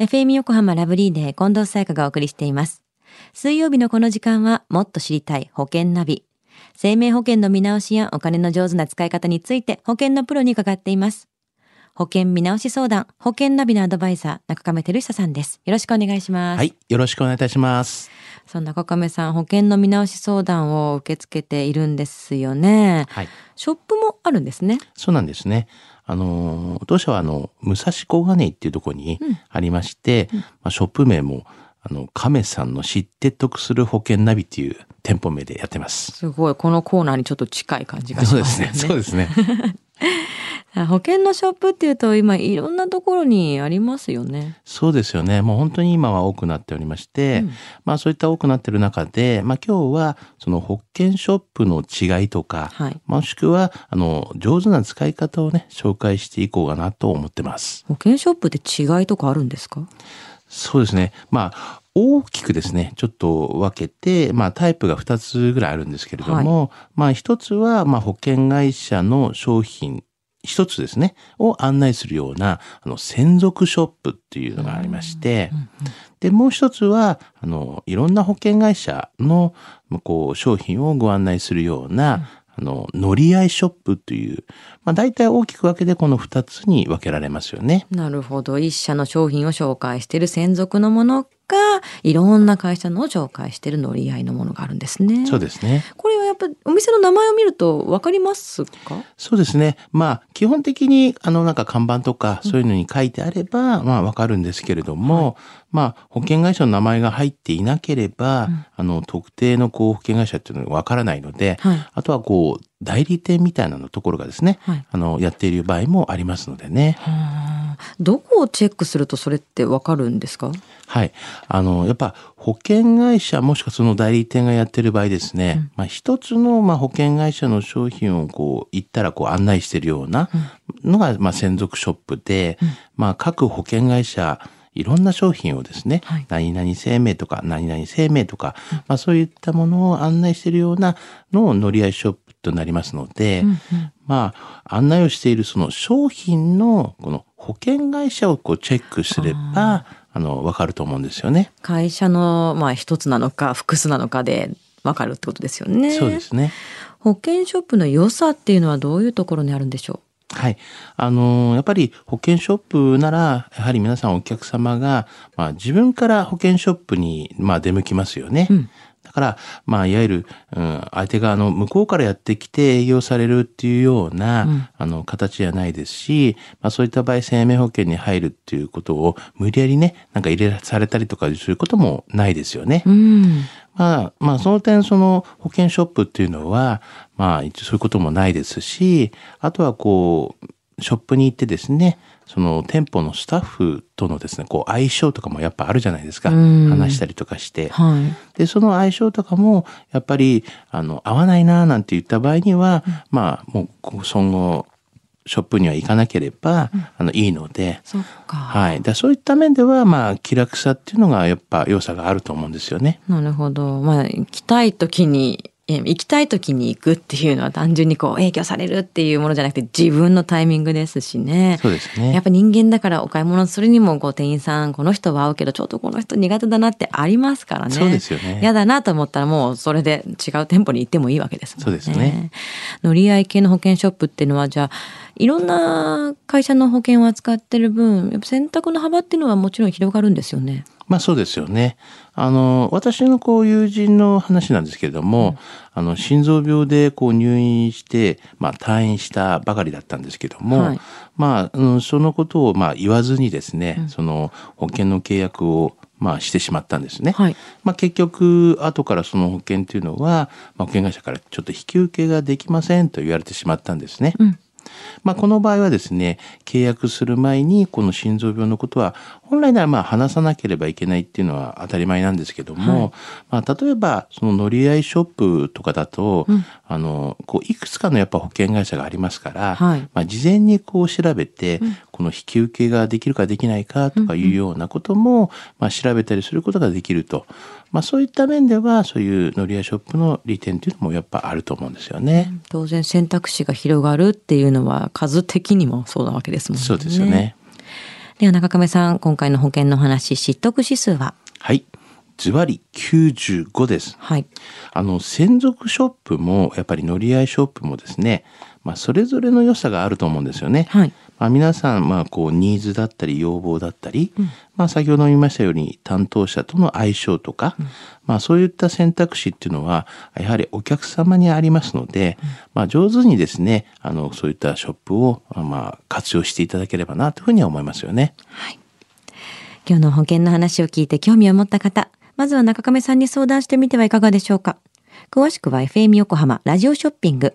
FM 横浜ラブリーで近藤沙耶香がお送りしています。水曜日のこの時間はもっと知りたい保険ナビ。生命保険の見直しやお金の上手な使い方について保険のプロに伺っています。保険見直し相談、保険ナビのアドバイザー、中亀照久さんです。よろしくお願いします。はい。よろしくお願いいたします。そんな中亀さん、保険の見直し相談を受け付けているんですよね。はい。ショップもあるんですね。そうなんですね。あの、当社はあの、武蔵小金井っていうところにありまして、まあ、ショップ名も、あの、亀さんの知って得する保険ナビっていう店舗名でやってます。すごい、このコーナーにちょっと近い感じがしそうまですね。そうですね。保険のショップっていうと今いろんなところにありますよね。そうですよね。もう本当に今は多くなっておりまして、うんまあそういった多くなっている中で、まあ今日はその保険ショップの違いとか、はい。もしくは、あの、上手な使い方をね、紹介していこうかなと思ってます。保険ショップって違いとかあるんですか？そうですね。まあ、大きくですね、ちょっと分けて、まあ、タイプが2つぐらいあるんですけれども、まあ、一つは、まあ、保険会社の商品、一つですね、を案内するような、あの、専属ショップっていうのがありまして、で、もう一つは、あの、いろんな保険会社の、こう、商品をご案内するような、あの、乗り合いショップという、まあ、大体大きく分けてこの二つに分けられますよね。なるほど。一社の商品を紹介している専属のものか、いろんな会社のを紹介している乗り合いのものがあるんですね。そうですね。これはやっぱお店の名前を見るとわかりますか？そうですね。まあ、基本的に、あの、なんか看板とか、そういうのに書いてあれば、まあ、わかるんですけれども、まあ、保険会社の名前が入っていなければ、あの、特定の、こう、保険会社っていうのがわからないので、はい。あとは、こう、代理店みたいなのところがですね、はい。あの、やっている場合もありますのでね。はあどこをチェックするとそれってわかるんですか？はい。あの、やっぱ保険会社もしくはその代理店がやってる場合ですね、まあ一つのまあ保険会社の商品をこう行ったらこう案内してるようなのがまあ専属ショップで、まあ各保険会社いろんな商品をですね、はい。何々生命とか何々生命とか、まあそういったものを案内しているようなのを乗り合いショップとなりますので、まあ案内をしているその商品のこの保険会社をこうチェックすれば、あの、わかると思うんですよね。会社のまあ一つなのか複数なのかでわかるってことですよね。そうですね。保険ショップの良さっていうのはどういうところにあるんでしょはい。あのーやっぱり保険ショップなら、やはり皆さんお客様が、まあ自分から保険ショップに、まあ出向きますよね。うんだから、まあいわゆる、うん、相手があの、向こうからやってきて営業されるっていうような、うんあの、形じゃないですし、まあそういった場合、生命保険に入るっていうことを無理やりね、なんか入れされたりとかすることもないですよね。ううん。まあ、まあ、その点、その保険ショップっていうのは、まあ、一応そういうこともないですし、あとはこう、ショップに行ってですね、その店舗のスタッフとのですね、こう、相性とかもやっぱあるじゃないですか。うん話したりとかして。はい。で、その相性とかも、やっぱり、あの、合わないな、なんて言った場合には、まあ、もう、こうその、ショップには行かなければ、あの、いいので。はい。でそういった面では、まあ、気楽さっていうのが、やっぱ、良さがあると思うんですよね。なるほど。まあ、行きたい時に、え行きたい時に行くっていうのは単純にこう影響されるっていうものじゃなくて自分のタイミングですしね。そうですね。やっぱ人間だからお買い物するにもこう店員さんこの人は合うけどちょっとこの人苦手だなってありますからね。そうですよね嫌だなと思ったらもうそれで違う店舗に行ってもいいわけですもんね。そうですね。乗り合い系の保険ショップっていうのはじゃあいろんな会社の保険を扱ってる分やっぱ選択の幅っていうのはもちろん広がるんですよね。まあそうですよね。あの、私のこう友人の話なんですけれども、あの、心臓病でこう入院して、まあ退院したばかりだったんですけども、はいまあ、うん、そのことをまあ言わずにですね、その保険の契約をまあしてしまったんですね。はい。まあ結局、後からその保険っていうのは、まあ、保険会社からちょっと引き受けができませんと言われてしまったんですね。うんまあ、この場合はですね、契約する前にこの心臓病のことは本来ならまあ話さなければいけないっていうのは当たり前なんですけども、まあ、例えばその乗り合いショップとかだと、あのこういくつかのやっぱ保険会社がありますから、はい。まあ、事前にこう調べて、この引き受けができるかできないかとかいうようなことも、まあ、調べたりすることができると、まあ、そういった面ではそういう乗り合いショップの利点というのもやっぱあると思うんですよね。当然選択肢が広がるっていうのは数的にもそうなわけですもんね。そうですよね。では中亀さん、今回の保険の話、知得指数は？はい。ズバリ95です。はい。あの、専属ショップも、やっぱり乗り合いショップもですね、まあ、それぞれの良さがあると思うんですよね。はい。まあ、皆さん、まあ、こう、ニーズだったり、要望だったり、まあ、先ほど言いましたように、担当者との相性とか、まあ、そういった選択肢っていうのは、やはりお客様にありますので、まあ、上手にですね、あの、そういったショップを、まあ、活用していただければな、というふうには思いますよね。今日の保険の話を聞いて興味を持った方、まずは中亀さんに相談してみてはいかがでしょうか。詳しくは FM 横浜ラジオショッピング